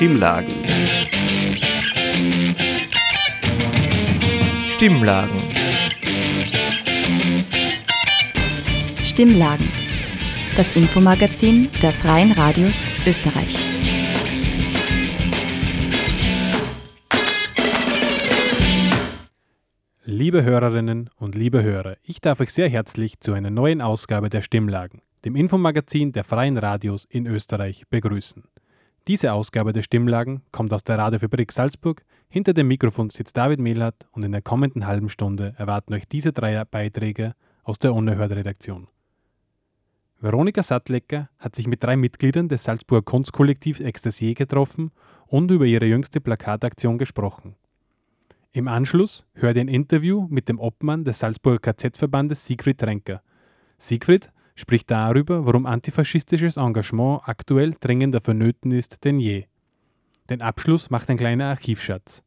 Stimmlagen. Stimmlagen. Stimmlagen. Das Infomagazin der Freien Radios Österreich. Liebe Hörerinnen und liebe Hörer, ich darf euch sehr herzlich zu einer neuen Ausgabe der Stimmlagen, dem Infomagazin der Freien Radios in Österreich, begrüßen. Diese Ausgabe der Stimmlagen kommt aus der Radiofabrik Salzburg. Hinter dem Mikrofon sitzt David Mehlhardt und in der kommenden halben Stunde erwarten euch diese drei Beiträge aus der Unerhört-Redaktion. Veronika Sattlecker hat sich mit drei Mitgliedern des Salzburger Kunstkollektivs Extasier getroffen und über ihre jüngste Plakataktion gesprochen. Im Anschluss hört ihr ein Interview mit dem Obmann des Salzburger KZ-Verbandes Siegfried Renker. Siegfried spricht darüber, warum antifaschistisches Engagement aktuell dringender vonnöten ist denn je. Den Abschluss macht ein kleiner Archivschatz.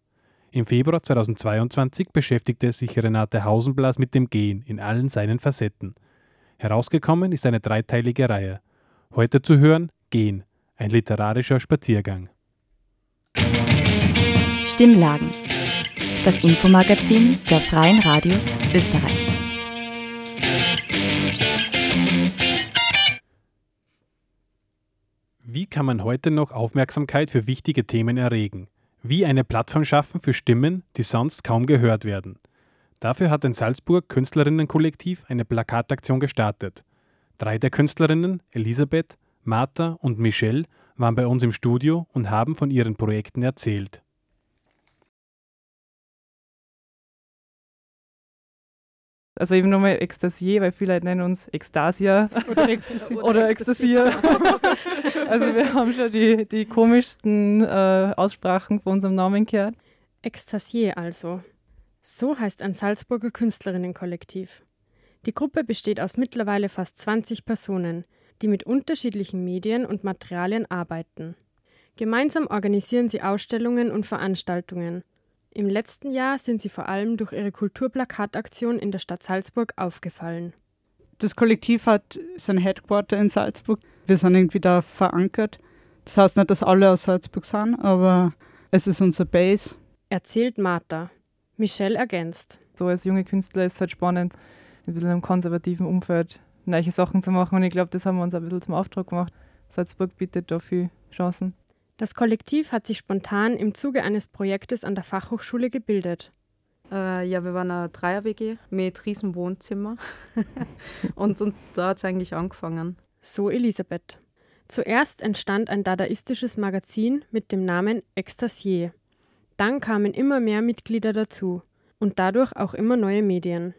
Im Februar 2022 beschäftigte sich Renate Hausenblas mit dem Gehen in allen seinen Facetten. Herausgekommen ist eine dreiteilige Reihe. Heute zu hören Gehen, ein literarischer Spaziergang. Stimmlagen. Das Infomagazin der Freien Radios Österreich. Wie kann man heute noch Aufmerksamkeit für wichtige Themen erregen? Wie eine Plattform schaffen für Stimmen, die sonst kaum gehört werden? Dafür hat ein Salzburg Künstlerinnenkollektiv eine Plakataktion gestartet. Drei der Künstlerinnen, Elisabeth, Martha und Michelle, waren bei uns im Studio und haben von ihren Projekten erzählt. Also eben nochmal Ekstasier, weil viele Leute nennen uns Ekstasia oder Ecstasy. oder Ekstasier. also wir haben schon die, die komischsten äh, Aussprachen von unserem Namen gehört. Ekstasier also. So heißt ein Salzburger Künstlerinnenkollektiv. Die Gruppe besteht aus mittlerweile fast 20 Personen, die mit unterschiedlichen Medien und Materialien arbeiten. Gemeinsam organisieren sie Ausstellungen und Veranstaltungen. Im letzten Jahr sind sie vor allem durch ihre Kulturplakataktion in der Stadt Salzburg aufgefallen. Das Kollektiv hat sein Headquarter in Salzburg. Wir sind irgendwie da verankert. Das heißt nicht, dass alle aus Salzburg sind, aber es ist unser Base. Erzählt Martha. Michelle ergänzt. So als junge Künstler ist es halt spannend, ein bisschen im konservativen Umfeld neue Sachen zu machen. Und ich glaube, das haben wir uns ein bisschen zum Auftrag gemacht. Salzburg bietet da viele Chancen. Das Kollektiv hat sich spontan im Zuge eines Projektes an der Fachhochschule gebildet. Äh, ja, wir waren eine Dreier-WG mit riesen Wohnzimmer. und, und da hat es eigentlich angefangen. So Elisabeth. Zuerst entstand ein dadaistisches Magazin mit dem Namen Ekstasier. Dann kamen immer mehr Mitglieder dazu und dadurch auch immer neue Medien.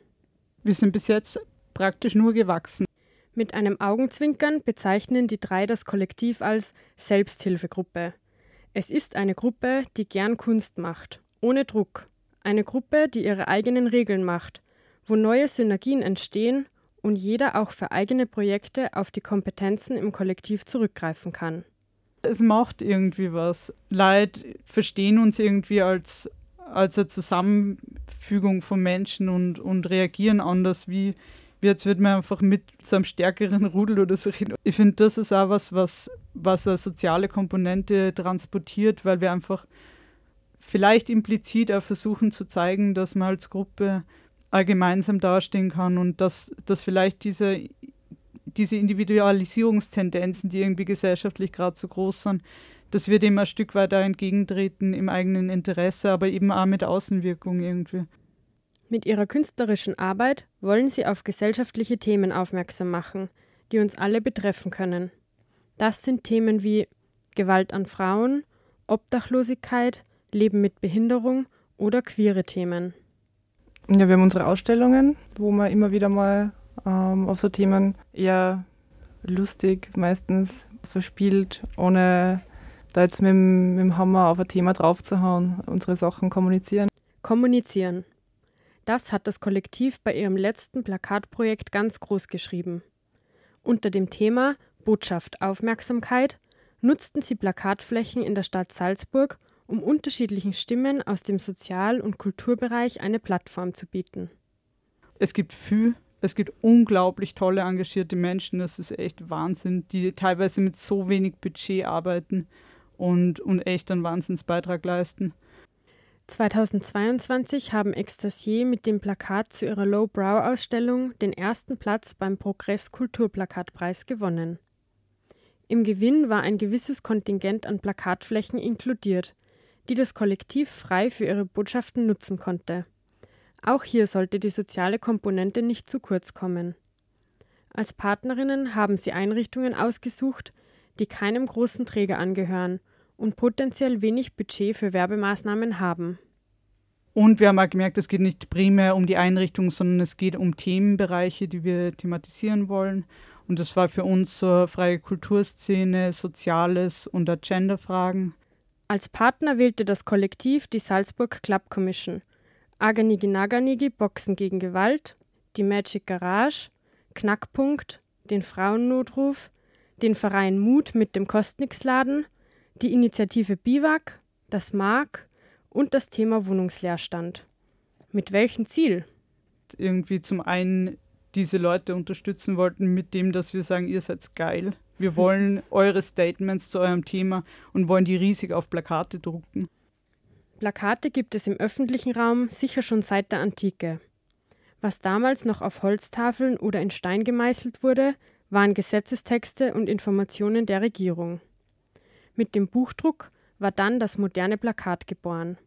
Wir sind bis jetzt praktisch nur gewachsen. Mit einem Augenzwinkern bezeichnen die drei das Kollektiv als Selbsthilfegruppe. Es ist eine Gruppe, die gern Kunst macht, ohne Druck. Eine Gruppe, die ihre eigenen Regeln macht, wo neue Synergien entstehen und jeder auch für eigene Projekte auf die Kompetenzen im Kollektiv zurückgreifen kann. Es macht irgendwie was. Leute verstehen uns irgendwie als, als eine Zusammenfügung von Menschen und, und reagieren anders wie Jetzt wird man einfach mit so einem stärkeren Rudel oder so reden. Ich finde, das ist auch was, was, was eine soziale Komponente transportiert, weil wir einfach vielleicht implizit auch versuchen zu zeigen, dass man als Gruppe gemeinsam dastehen kann und dass, dass vielleicht diese, diese Individualisierungstendenzen, die irgendwie gesellschaftlich gerade so groß sind, dass wir dem ein Stück weiter entgegentreten im eigenen Interesse, aber eben auch mit Außenwirkung irgendwie. Mit ihrer künstlerischen Arbeit wollen sie auf gesellschaftliche Themen aufmerksam machen, die uns alle betreffen können. Das sind Themen wie Gewalt an Frauen, Obdachlosigkeit, Leben mit Behinderung oder queere Themen. Ja, wir haben unsere Ausstellungen, wo wir immer wieder mal ähm, auf so Themen eher lustig meistens verspielt, ohne da jetzt mit dem, mit dem Hammer auf ein Thema draufzuhauen, unsere Sachen kommunizieren. Kommunizieren. Das hat das Kollektiv bei ihrem letzten Plakatprojekt ganz groß geschrieben. Unter dem Thema Botschaft Aufmerksamkeit nutzten sie Plakatflächen in der Stadt Salzburg, um unterschiedlichen Stimmen aus dem Sozial- und Kulturbereich eine Plattform zu bieten. Es gibt viel, es gibt unglaublich tolle engagierte Menschen, das ist echt Wahnsinn, die teilweise mit so wenig Budget arbeiten und, und echt einen Wahnsinnsbeitrag leisten. 2022 haben Extasier mit dem Plakat zu ihrer Low-Brow-Ausstellung den ersten Platz beim Progress Kulturplakatpreis gewonnen. Im Gewinn war ein gewisses Kontingent an Plakatflächen inkludiert, die das Kollektiv frei für ihre Botschaften nutzen konnte. Auch hier sollte die soziale Komponente nicht zu kurz kommen. Als Partnerinnen haben sie Einrichtungen ausgesucht, die keinem großen Träger angehören und potenziell wenig Budget für Werbemaßnahmen haben. Und wir haben auch gemerkt, es geht nicht primär um die Einrichtung, sondern es geht um Themenbereiche, die wir thematisieren wollen. Und das war für uns so freie Kulturszene, Soziales und Agenda-Fragen. Als Partner wählte das Kollektiv die Salzburg Club Commission, Aganigi Naganigi Boxen gegen Gewalt, die Magic Garage, Knackpunkt, den Frauennotruf, den Verein Mut mit dem Kostnix-Laden, die Initiative Biwak, das Mark und das Thema Wohnungsleerstand. Mit welchem Ziel? Irgendwie zum einen diese Leute unterstützen wollten mit dem, dass wir sagen, ihr seid geil. Wir wollen eure Statements zu eurem Thema und wollen die riesig auf Plakate drucken. Plakate gibt es im öffentlichen Raum sicher schon seit der Antike. Was damals noch auf Holztafeln oder in Stein gemeißelt wurde, waren Gesetzestexte und Informationen der Regierung. Mit dem Buchdruck war dann das moderne Plakat geboren.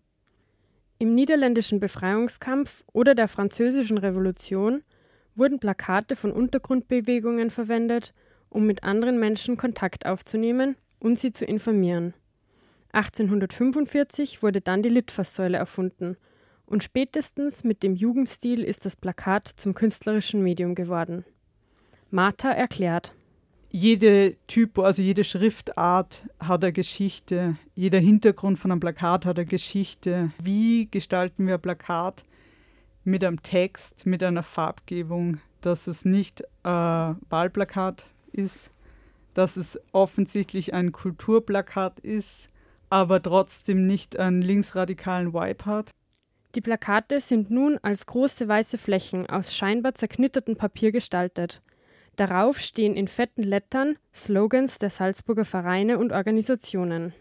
Im niederländischen Befreiungskampf oder der französischen Revolution wurden Plakate von Untergrundbewegungen verwendet, um mit anderen Menschen Kontakt aufzunehmen und sie zu informieren. 1845 wurde dann die Litfaßsäule erfunden und spätestens mit dem Jugendstil ist das Plakat zum künstlerischen Medium geworden. Martha erklärt. Jede Typo, also jede Schriftart hat eine Geschichte. Jeder Hintergrund von einem Plakat hat eine Geschichte. Wie gestalten wir ein Plakat mit einem Text, mit einer Farbgebung, dass es nicht ein Wahlplakat ist, dass es offensichtlich ein Kulturplakat ist, aber trotzdem nicht einen linksradikalen Vibe hat. Die Plakate sind nun als große weiße Flächen aus scheinbar zerknittertem Papier gestaltet. Darauf stehen in fetten Lettern Slogans der Salzburger Vereine und Organisationen.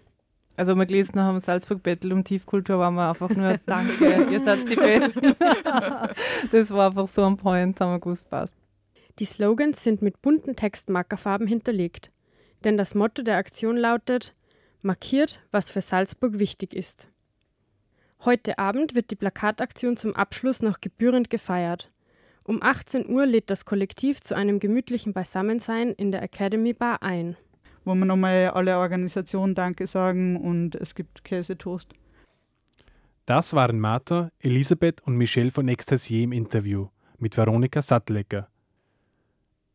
Also wir gelesen haben, Salzburg Battle um Tiefkultur waren wir einfach nur Danke, ihr seid die Besten. das war einfach so ein Point, haben wir gewusst, passt. Die Slogans sind mit bunten Textmarkerfarben hinterlegt. Denn das Motto der Aktion lautet Markiert, was für Salzburg wichtig ist. Heute Abend wird die Plakataktion zum Abschluss noch gebührend gefeiert. Um 18 Uhr lädt das Kollektiv zu einem gemütlichen Beisammensein in der Academy Bar ein. Wo wir nochmal alle Organisationen Danke sagen und es gibt Käsetoast. Das waren Martha, Elisabeth und Michelle von Extasier im Interview mit Veronika Sattlecker.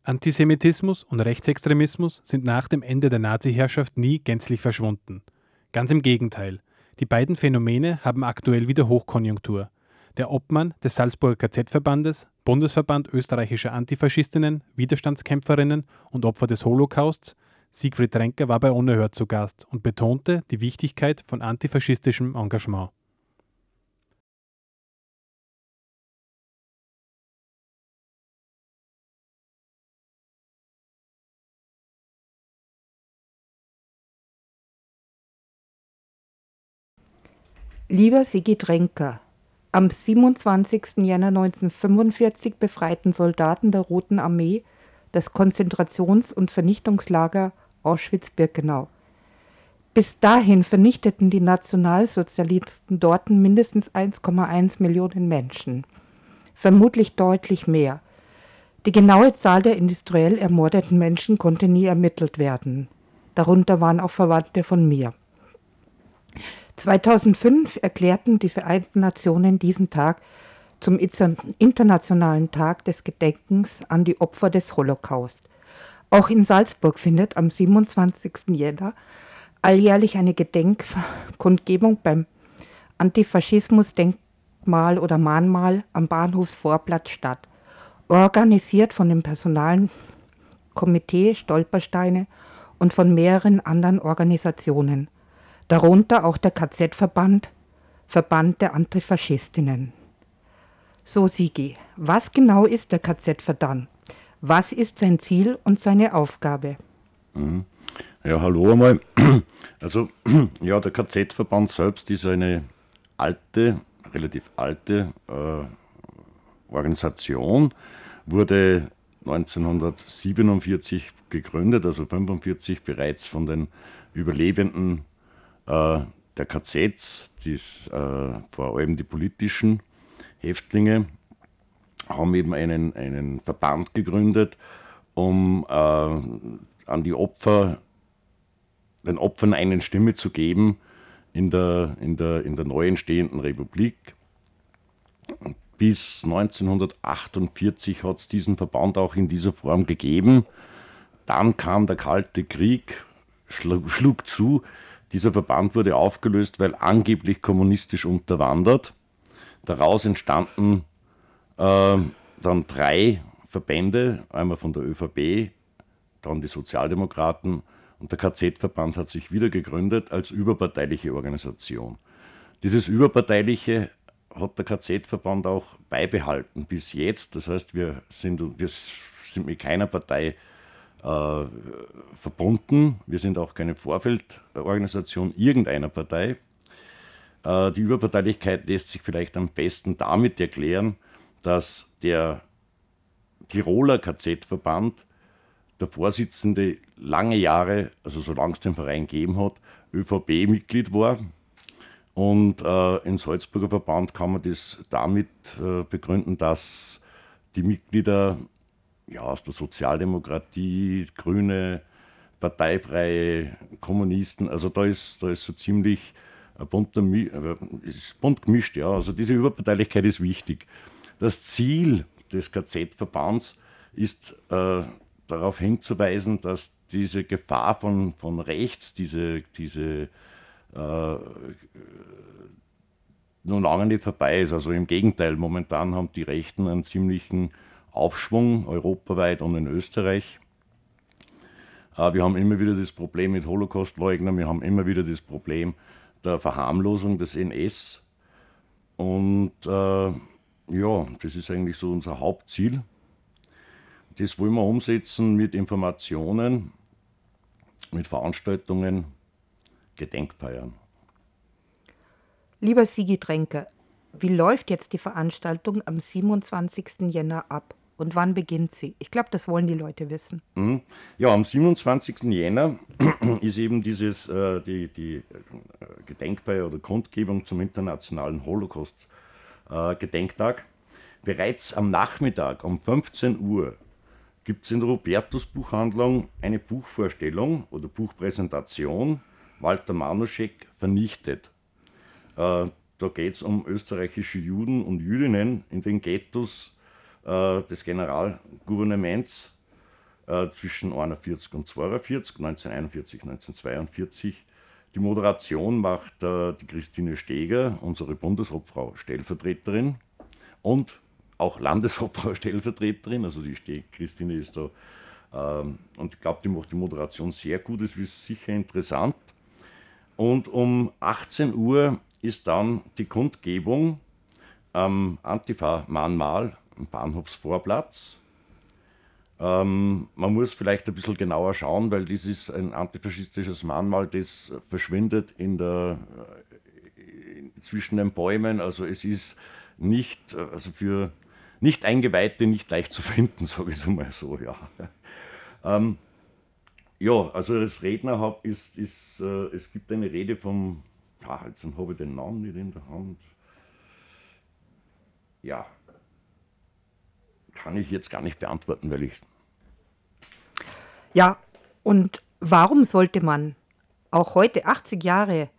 Antisemitismus und Rechtsextremismus sind nach dem Ende der Nazi-Herrschaft nie gänzlich verschwunden. Ganz im Gegenteil. Die beiden Phänomene haben aktuell wieder Hochkonjunktur. Der Obmann des Salzburger KZ-Verbandes, Bundesverband österreichischer Antifaschistinnen, Widerstandskämpferinnen und Opfer des Holocausts, Siegfried Renker war bei Unerhört zu Gast und betonte die Wichtigkeit von antifaschistischem Engagement. Lieber Sigrid Renker, am 27. Jänner 1945 befreiten Soldaten der Roten Armee das Konzentrations- und Vernichtungslager Auschwitz-Birkenau. Bis dahin vernichteten die Nationalsozialisten dort mindestens 1,1 Millionen Menschen, vermutlich deutlich mehr. Die genaue Zahl der industriell ermordeten Menschen konnte nie ermittelt werden. Darunter waren auch Verwandte von mir. 2005 erklärten die Vereinten Nationen diesen Tag zum Internationalen Tag des Gedenkens an die Opfer des Holocaust. Auch in Salzburg findet am 27. Jänner alljährlich eine Gedenkkundgebung beim Antifaschismusdenkmal oder Mahnmal am Bahnhofsvorplatz statt, organisiert von dem personalen Komitee Stolpersteine und von mehreren anderen Organisationen darunter auch der KZ-Verband, Verband der Antifaschistinnen. So, Sigi, was genau ist der KZ-Verband? Was ist sein Ziel und seine Aufgabe? Mhm. Ja, hallo einmal. Also, ja, der KZ-Verband selbst ist eine alte, relativ alte äh, Organisation, wurde 1947 gegründet, also 1945 bereits von den Überlebenden der KZs, dies, äh, vor allem die politischen Häftlinge, haben eben einen, einen Verband gegründet, um äh, an die Opfer den Opfern eine Stimme zu geben in der, in der, in der neu entstehenden Republik. Bis 1948 hat es diesen Verband auch in dieser Form gegeben. Dann kam der Kalte Krieg, schlug, schlug zu. Dieser Verband wurde aufgelöst, weil angeblich kommunistisch unterwandert. Daraus entstanden äh, dann drei Verbände, einmal von der ÖVP, dann die Sozialdemokraten und der KZ-Verband hat sich wieder gegründet als überparteiliche Organisation. Dieses überparteiliche hat der KZ-Verband auch beibehalten bis jetzt. Das heißt, wir sind, wir sind mit keiner Partei äh, verbunden. Wir sind auch keine Vorfeldorganisation irgendeiner Partei. Äh, die Überparteilichkeit lässt sich vielleicht am besten damit erklären, dass der Tiroler KZ-Verband der Vorsitzende lange Jahre, also solange es den Verein gegeben hat, ÖVP-Mitglied war. Und äh, im Salzburger Verband kann man das damit äh, begründen, dass die Mitglieder ja, aus der Sozialdemokratie, Grüne, Parteifreie, Kommunisten, also da ist, da ist so ziemlich ein bunter, äh, ist bunt gemischt, ja. Also diese Überparteilichkeit ist wichtig. Das Ziel des KZ-Verbands ist äh, darauf hinzuweisen, dass diese Gefahr von, von rechts, diese, diese äh, nun lange nicht vorbei ist. Also im Gegenteil, momentan haben die Rechten einen ziemlichen Aufschwung europaweit und in Österreich. Äh, wir haben immer wieder das Problem mit Holocaust-Leugnern, wir haben immer wieder das Problem der Verharmlosung des NS. Und äh, ja, das ist eigentlich so unser Hauptziel. Das wollen wir umsetzen mit Informationen, mit Veranstaltungen, Gedenkfeiern. Lieber Sigi Tränke, wie läuft jetzt die Veranstaltung am 27. Jänner ab? Und wann beginnt sie? Ich glaube, das wollen die Leute wissen. Mhm. Ja, am 27. Jänner ist eben dieses, äh, die, die äh, Gedenkfeier oder Kundgebung zum Internationalen Holocaust-Gedenktag. Äh, Bereits am Nachmittag um 15 Uhr gibt es in der Robertus Buchhandlung eine Buchvorstellung oder Buchpräsentation. Walter Manuschek vernichtet. Äh, da geht es um österreichische Juden und Jüdinnen in den Ghettos äh, des Generalgouvernements äh, zwischen 41 und 42, 1941, 1942. Die Moderation macht äh, die Christine Steger, unsere Bundesobfrau Stellvertreterin und auch Landeshauptfrau-Stellvertreterin, also die Christine ist da, ähm, und ich glaube, die macht die Moderation sehr gut, das ist sicher interessant. Und um 18 Uhr ist dann die Kundgebung am Antifa-Mahnmal am Bahnhofsvorplatz. Ähm, man muss vielleicht ein bisschen genauer schauen, weil dies ist ein antifaschistisches Mahnmal, das verschwindet in der, äh, zwischen den Bäumen. Also es ist nicht, äh, also für nicht Eingeweihte nicht leicht zu finden, sage ich es mal so, ja. Ähm, ja, also als Redner hab, ist, ist äh, es gibt eine Rede vom, ah, jetzt habe ich den Namen nicht in der Hand. Ja, kann ich jetzt gar nicht beantworten, weil ich. Ja, und warum sollte man auch heute, 80 Jahre,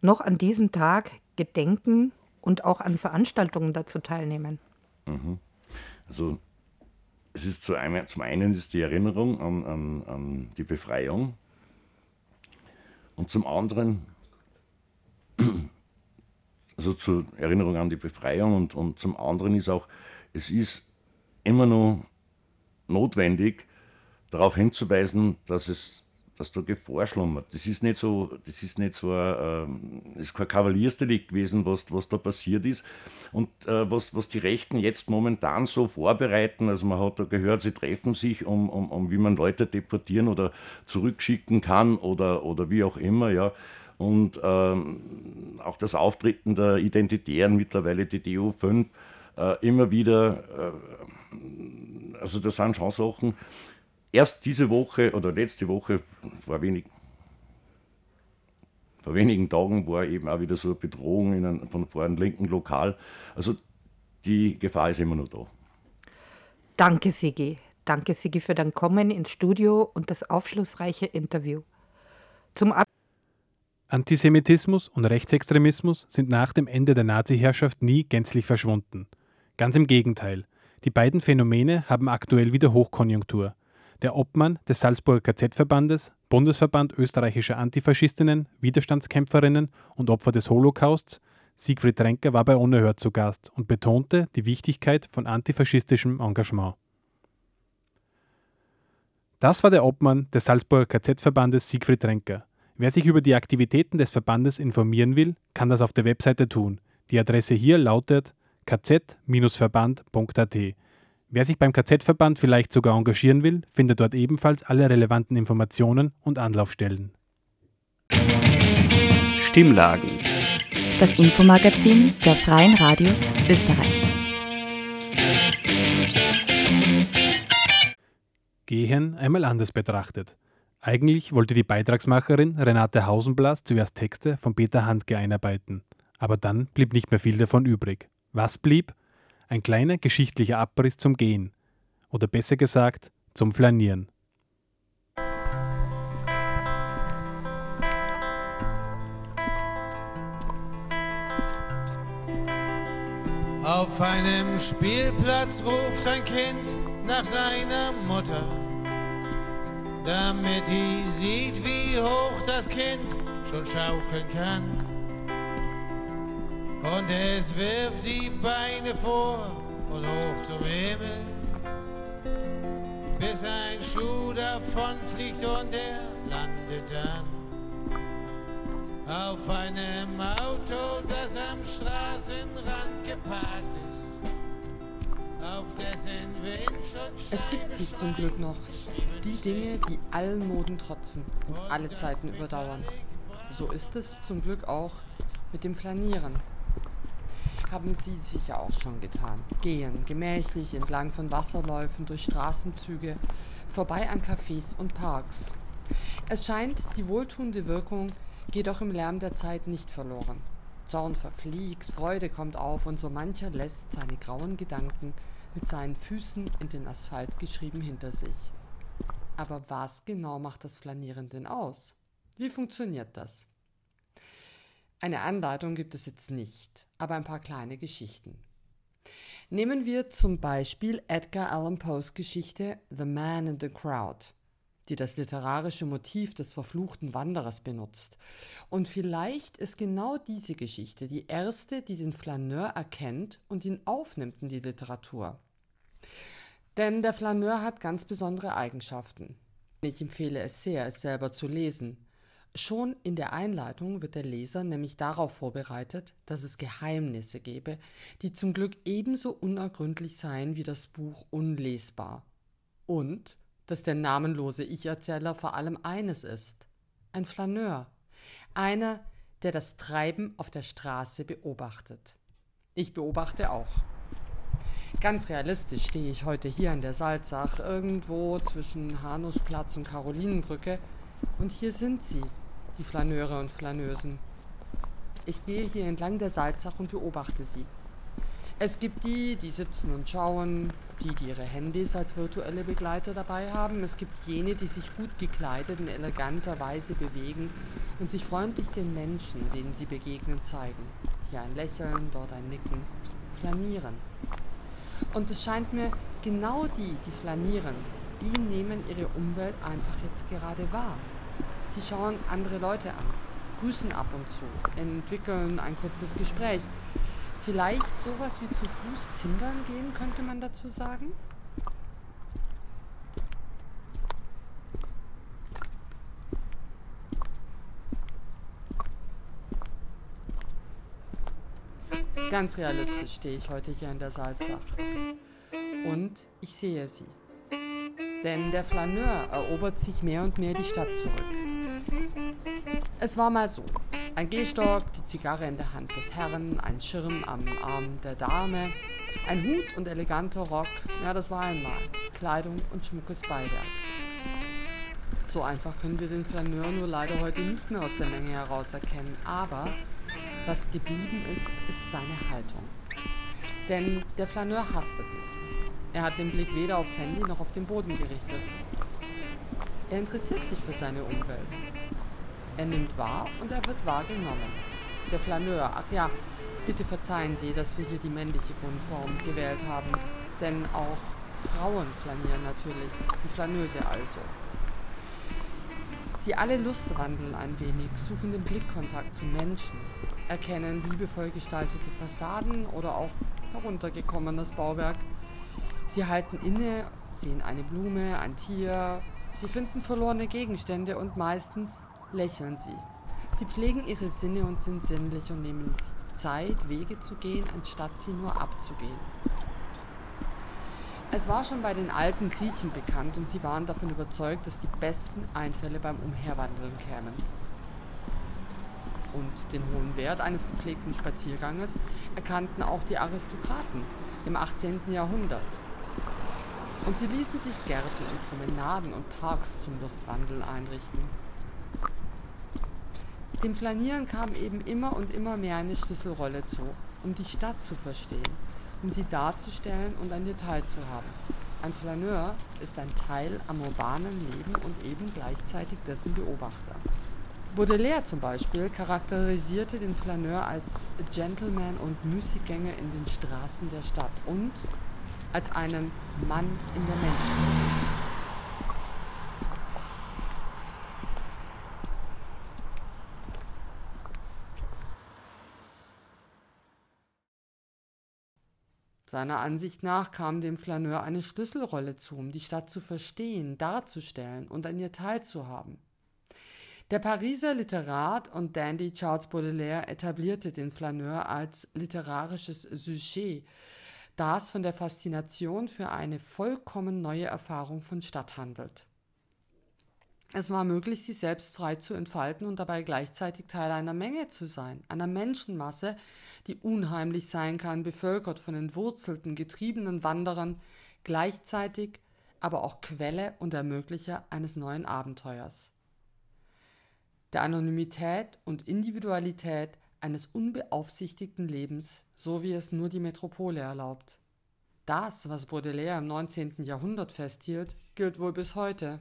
noch an diesem Tag gedenken und auch an Veranstaltungen dazu teilnehmen? Mhm. Also es ist zu einem, zum einen ist die Erinnerung an, an, an die Befreiung und zum anderen, also zur Erinnerung an die Befreiung und, und zum anderen ist auch, es ist immer noch notwendig, darauf hinzuweisen, dass es dass da Gefahr schlummert. Das ist nicht so, das ist nicht so ähm, ist kein Kavaliersdelikt gewesen, was, was da passiert ist. Und äh, was, was die Rechten jetzt momentan so vorbereiten, also man hat da gehört, sie treffen sich, um, um, um wie man Leute deportieren oder zurückschicken kann oder, oder wie auch immer, ja. Und ähm, auch das Auftreten der Identitären, mittlerweile die DU5, äh, immer wieder, äh, also das sind schon Sachen, erst diese Woche oder letzte Woche, vor, wenig, vor wenigen Tagen, war eben auch wieder so eine Bedrohung in einem, von vor einem linken Lokal. Also die Gefahr ist immer noch da. Danke, Sigi. Danke, Sigi, für dein Kommen ins Studio und das aufschlussreiche Interview. Zum Ab Antisemitismus und Rechtsextremismus sind nach dem Ende der Nazi-Herrschaft nie gänzlich verschwunden. Ganz im Gegenteil. Die beiden Phänomene haben aktuell wieder Hochkonjunktur. Der Obmann des Salzburger KZ-Verbandes, Bundesverband österreichischer Antifaschistinnen, Widerstandskämpferinnen und Opfer des Holocausts, Siegfried Renker war bei Unerhört zu Gast und betonte die Wichtigkeit von antifaschistischem Engagement. Das war der Obmann des Salzburger KZ-Verbandes Siegfried Renker. Wer sich über die Aktivitäten des Verbandes informieren will, kann das auf der Webseite tun. Die Adresse hier lautet kz-verband.at. Wer sich beim KZ-Verband vielleicht sogar engagieren will, findet dort ebenfalls alle relevanten Informationen und Anlaufstellen. Stimmlagen. Das Infomagazin der Freien Radios Österreich. Gehen einmal anders betrachtet. Eigentlich wollte die Beitragsmacherin Renate Hausenblas zuerst Texte von Peter Handke einarbeiten, aber dann blieb nicht mehr viel davon übrig. Was blieb? Ein kleiner geschichtlicher Abriss zum Gehen. Oder besser gesagt, zum Flanieren. Auf einem Spielplatz ruft ein Kind nach seiner Mutter, damit die sieht, wie hoch das Kind schon schaukeln kann. Und es wirft die Beine vor und hoch zum Himmel, bis ein Schuh davon fliegt und er landet dann auf einem Auto, das am Straßenrand geparkt ist. Auf dessen Windschutz Es gibt sie zum Glück noch. Die Dinge, die allen Moden trotzen und alle Zeiten überdauern. So ist es zum Glück auch mit dem Flanieren haben Sie sicher auch schon getan. Gehen gemächlich entlang von Wasserläufen, durch Straßenzüge, vorbei an Cafés und Parks. Es scheint, die wohltuende Wirkung geht auch im Lärm der Zeit nicht verloren. Zorn verfliegt, Freude kommt auf und so mancher lässt seine grauen Gedanken mit seinen Füßen in den Asphalt geschrieben hinter sich. Aber was genau macht das Flanieren denn aus? Wie funktioniert das? Eine Anleitung gibt es jetzt nicht, aber ein paar kleine Geschichten. Nehmen wir zum Beispiel Edgar Allan Poes Geschichte The Man in the Crowd, die das literarische Motiv des verfluchten Wanderers benutzt. Und vielleicht ist genau diese Geschichte die erste, die den Flaneur erkennt und ihn aufnimmt in die Literatur. Denn der Flaneur hat ganz besondere Eigenschaften. Ich empfehle es sehr, es selber zu lesen. Schon in der Einleitung wird der Leser nämlich darauf vorbereitet, dass es Geheimnisse gebe, die zum Glück ebenso unergründlich seien wie das Buch unlesbar. Und dass der namenlose Ich-Erzähler vor allem eines ist, ein Flaneur, einer, der das Treiben auf der Straße beobachtet. Ich beobachte auch. Ganz realistisch stehe ich heute hier an der Salzach, irgendwo zwischen Hanusplatz und Karolinenbrücke, und hier sind sie, die Flaneure und Flaneusen. Ich gehe hier entlang der Salzach und beobachte sie. Es gibt die, die sitzen und schauen, die, die ihre Handys als virtuelle Begleiter dabei haben. Es gibt jene, die sich gut gekleidet in eleganter Weise bewegen und sich freundlich den Menschen, denen sie begegnen, zeigen. Hier ein Lächeln, dort ein Nicken, flanieren. Und es scheint mir, genau die, die flanieren, die nehmen ihre Umwelt einfach jetzt gerade wahr sie schauen andere Leute an, grüßen ab und zu, entwickeln ein kurzes Gespräch. Vielleicht sowas wie zu Fuß Tindern gehen, könnte man dazu sagen? Ganz realistisch stehe ich heute hier in der Salzach. Und ich sehe sie. Denn der Flaneur erobert sich mehr und mehr die Stadt zurück. Es war mal so. Ein Gehstock, die Zigarre in der Hand des Herrn, ein Schirm am Arm der Dame, ein Hut und eleganter Rock, ja, das war einmal. Kleidung und schmuckes Beiwerk. So einfach können wir den Flaneur nur leider heute nicht mehr aus der Menge heraus erkennen. Aber was geblieben ist, ist seine Haltung. Denn der Flaneur hastet nicht. Er hat den Blick weder aufs Handy noch auf den Boden gerichtet. Er interessiert sich für seine Umwelt. Er nimmt wahr und er wird wahrgenommen. Der Flaneur, ach ja, bitte verzeihen Sie, dass wir hier die männliche Grundform gewählt haben. Denn auch Frauen flanieren natürlich, die Flaneuse also. Sie alle lustwandeln ein wenig, suchen den Blickkontakt zu Menschen, erkennen liebevoll gestaltete Fassaden oder auch heruntergekommenes Bauwerk. Sie halten inne, sehen eine Blume, ein Tier, sie finden verlorene Gegenstände und meistens lächeln sie. Sie pflegen ihre Sinne und sind sinnlich und nehmen Zeit, Wege zu gehen, anstatt sie nur abzugehen. Es war schon bei den alten Griechen bekannt und sie waren davon überzeugt, dass die besten Einfälle beim Umherwandeln kämen. Und den hohen Wert eines gepflegten Spazierganges erkannten auch die Aristokraten im 18. Jahrhundert. Und sie ließen sich Gärten und Promenaden und Parks zum Lustwandeln einrichten. Dem Flanieren kam eben immer und immer mehr eine Schlüsselrolle zu, um die Stadt zu verstehen um sie darzustellen und ein Detail zu haben. Ein Flaneur ist ein Teil am urbanen Leben und eben gleichzeitig dessen Beobachter. Baudelaire zum Beispiel charakterisierte den Flaneur als Gentleman und Müßiggänger in den Straßen der Stadt und als einen Mann in der Menschenwelt. Seiner Ansicht nach kam dem Flaneur eine Schlüsselrolle zu, um die Stadt zu verstehen, darzustellen und an ihr teilzuhaben. Der Pariser Literat und Dandy Charles Baudelaire etablierte den Flaneur als literarisches Sujet, das von der Faszination für eine vollkommen neue Erfahrung von Stadt handelt. Es war möglich, sich selbst frei zu entfalten und dabei gleichzeitig Teil einer Menge zu sein, einer Menschenmasse, die unheimlich sein kann, bevölkert von entwurzelten, getriebenen Wanderern, gleichzeitig aber auch Quelle und Ermöglicher eines neuen Abenteuers. Der Anonymität und Individualität eines unbeaufsichtigten Lebens, so wie es nur die Metropole erlaubt. Das, was Baudelaire im 19. Jahrhundert festhielt, gilt wohl bis heute.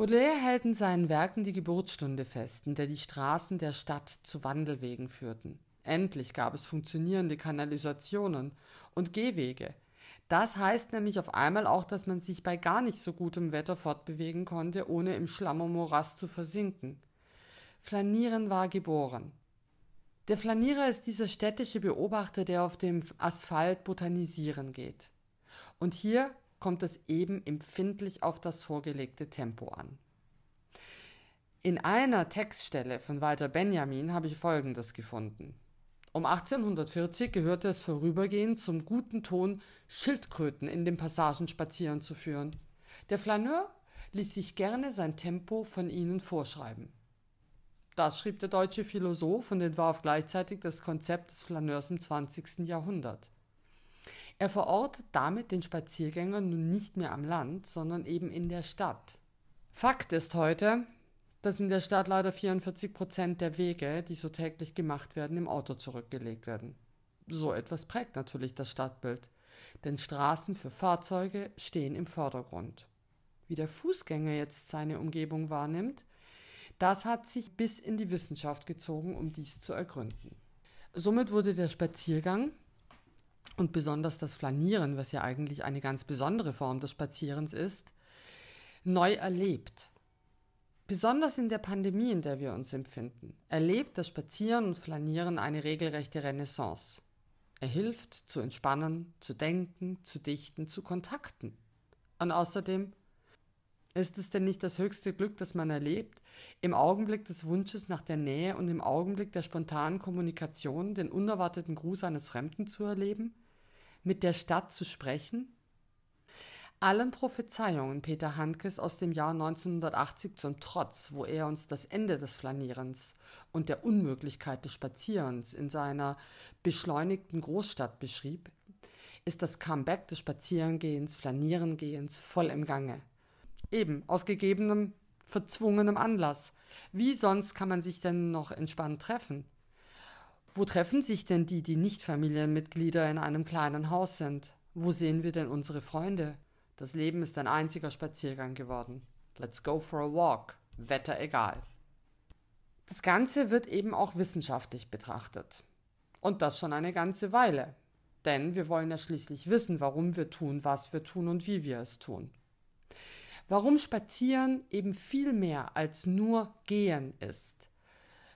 Baudelaire hält in seinen Werken die Geburtsstunde fest, in der die Straßen der Stadt zu Wandelwegen führten. Endlich gab es funktionierende Kanalisationen und Gehwege. Das heißt nämlich auf einmal auch, dass man sich bei gar nicht so gutem Wetter fortbewegen konnte, ohne im Schlamm und Morast zu versinken. Flanieren war geboren. Der Flanierer ist dieser städtische Beobachter, der auf dem Asphalt botanisieren geht. Und hier kommt es eben empfindlich auf das vorgelegte Tempo an. In einer Textstelle von Walter Benjamin habe ich Folgendes gefunden. Um 1840 gehörte es vorübergehend zum guten Ton, Schildkröten in den Passagen spazieren zu führen. Der Flaneur ließ sich gerne sein Tempo von ihnen vorschreiben. Das schrieb der deutsche Philosoph und entwarf gleichzeitig das Konzept des Flaneurs im 20. Jahrhundert. Er verortet damit den Spaziergänger nun nicht mehr am Land, sondern eben in der Stadt. Fakt ist heute, dass in der Stadt leider 44 Prozent der Wege, die so täglich gemacht werden, im Auto zurückgelegt werden. So etwas prägt natürlich das Stadtbild, denn Straßen für Fahrzeuge stehen im Vordergrund. Wie der Fußgänger jetzt seine Umgebung wahrnimmt, das hat sich bis in die Wissenschaft gezogen, um dies zu ergründen. Somit wurde der Spaziergang und besonders das Flanieren, was ja eigentlich eine ganz besondere Form des Spazierens ist, neu erlebt. Besonders in der Pandemie, in der wir uns empfinden, erlebt das Spazieren und Flanieren eine regelrechte Renaissance. Er hilft zu entspannen, zu denken, zu dichten, zu kontakten. Und außerdem Ist es denn nicht das höchste Glück, das man erlebt, im Augenblick des Wunsches nach der Nähe und im Augenblick der spontanen Kommunikation den unerwarteten Gruß eines Fremden zu erleben? Mit der Stadt zu sprechen? Allen Prophezeiungen Peter Handkes aus dem Jahr 1980 zum Trotz, wo er uns das Ende des Flanierens und der Unmöglichkeit des Spazierens in seiner beschleunigten Großstadt beschrieb, ist das Comeback des Spazierengehens, Flanierengehens voll im Gange. Eben, aus gegebenem, verzwungenem Anlass. Wie sonst kann man sich denn noch entspannt treffen? Wo treffen sich denn die, die nicht Familienmitglieder in einem kleinen Haus sind? Wo sehen wir denn unsere Freunde? Das Leben ist ein einziger Spaziergang geworden. Let's go for a walk. Wetter egal. Das Ganze wird eben auch wissenschaftlich betrachtet. Und das schon eine ganze Weile. Denn wir wollen ja schließlich wissen, warum wir tun, was wir tun und wie wir es tun. Warum Spazieren eben viel mehr als nur Gehen ist,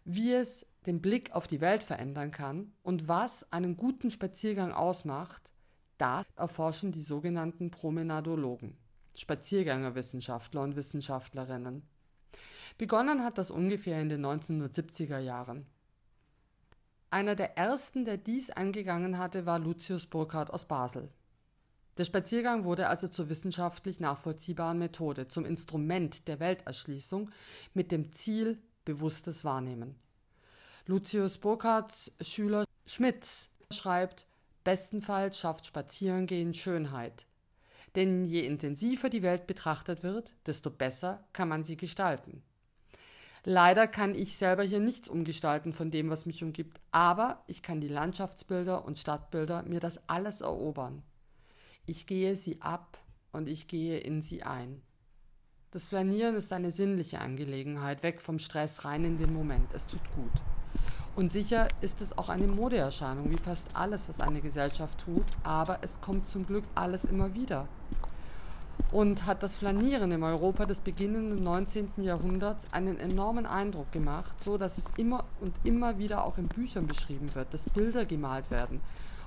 wie es den Blick auf die Welt verändern kann und was einen guten Spaziergang ausmacht, das erforschen die sogenannten Promenadologen, Spaziergängerwissenschaftler und Wissenschaftlerinnen. Begonnen hat das ungefähr in den 1970er Jahren. Einer der ersten, der dies angegangen hatte, war Lucius Burkhardt aus Basel. Der Spaziergang wurde also zur wissenschaftlich nachvollziehbaren Methode, zum Instrument der Welterschließung mit dem Ziel bewusstes Wahrnehmen. Lucius Burkhardts Schüler Schmitz schreibt, bestenfalls schafft Spazierengehen Schönheit. Denn je intensiver die Welt betrachtet wird, desto besser kann man sie gestalten. Leider kann ich selber hier nichts umgestalten von dem, was mich umgibt, aber ich kann die Landschaftsbilder und Stadtbilder mir das alles erobern. Ich gehe sie ab und ich gehe in sie ein. Das Flanieren ist eine sinnliche Angelegenheit, weg vom Stress, rein in den Moment. Es tut gut. Und sicher ist es auch eine Modeerscheinung, wie fast alles, was eine Gesellschaft tut, aber es kommt zum Glück alles immer wieder. Und hat das Flanieren im Europa des beginnenden 19. Jahrhunderts einen enormen Eindruck gemacht, so dass es immer und immer wieder auch in Büchern beschrieben wird, dass Bilder gemalt werden,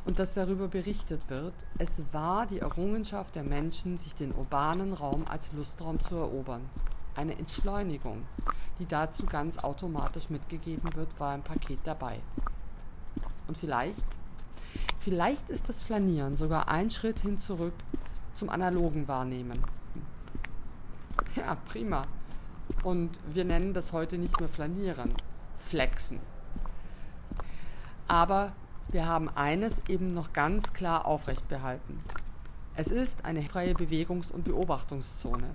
und dass darüber berichtet wird, es war die Errungenschaft der Menschen, sich den urbanen Raum als Lustraum zu erobern. Eine Entschleunigung, die dazu ganz automatisch mitgegeben wird, war im Paket dabei. Und vielleicht, vielleicht ist das Flanieren sogar ein Schritt hin zurück zum analogen Wahrnehmen. Ja, prima. Und wir nennen das heute nicht mehr Flanieren, Flexen. Aber wir haben eines eben noch ganz klar aufrecht behalten. Es ist eine freie Bewegungs- und Beobachtungszone.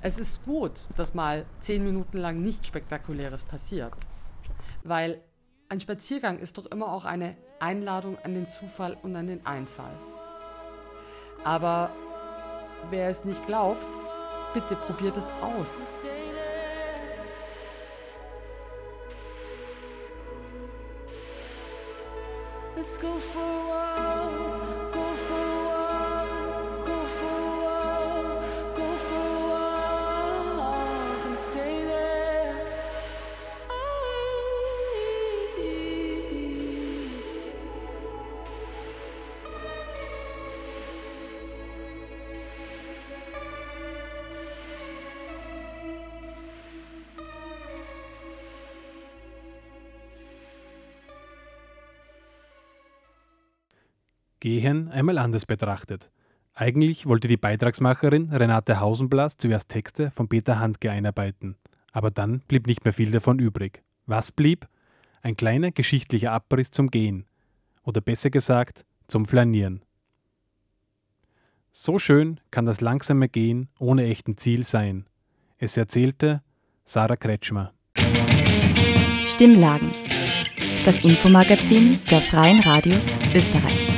Es ist gut, dass mal zehn Minuten lang nichts Spektakuläres passiert, weil ein Spaziergang ist doch immer auch eine Einladung an den Zufall und an den Einfall. Aber wer es nicht glaubt, bitte probiert es aus. Let's go for a walk, Gehen einmal anders betrachtet. Eigentlich wollte die Beitragsmacherin Renate Hausenblas zuerst Texte von Peter Handke einarbeiten. Aber dann blieb nicht mehr viel davon übrig. Was blieb? Ein kleiner geschichtlicher Abriss zum Gehen. Oder besser gesagt, zum Flanieren. So schön kann das langsame Gehen ohne echten Ziel sein. Es erzählte Sarah Kretschmer. Stimmlagen. Das Infomagazin der Freien Radios Österreich.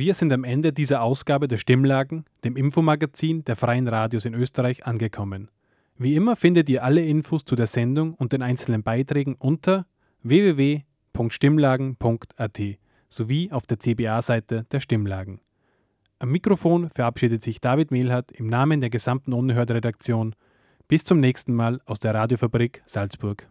Wir sind am Ende dieser Ausgabe der Stimmlagen, dem Infomagazin der Freien Radios in Österreich, angekommen. Wie immer findet ihr alle Infos zu der Sendung und den einzelnen Beiträgen unter www.stimmlagen.at sowie auf der CBA-Seite der Stimmlagen. Am Mikrofon verabschiedet sich David Mehlhardt im Namen der gesamten Unerhört-Redaktion. Bis zum nächsten Mal aus der Radiofabrik Salzburg.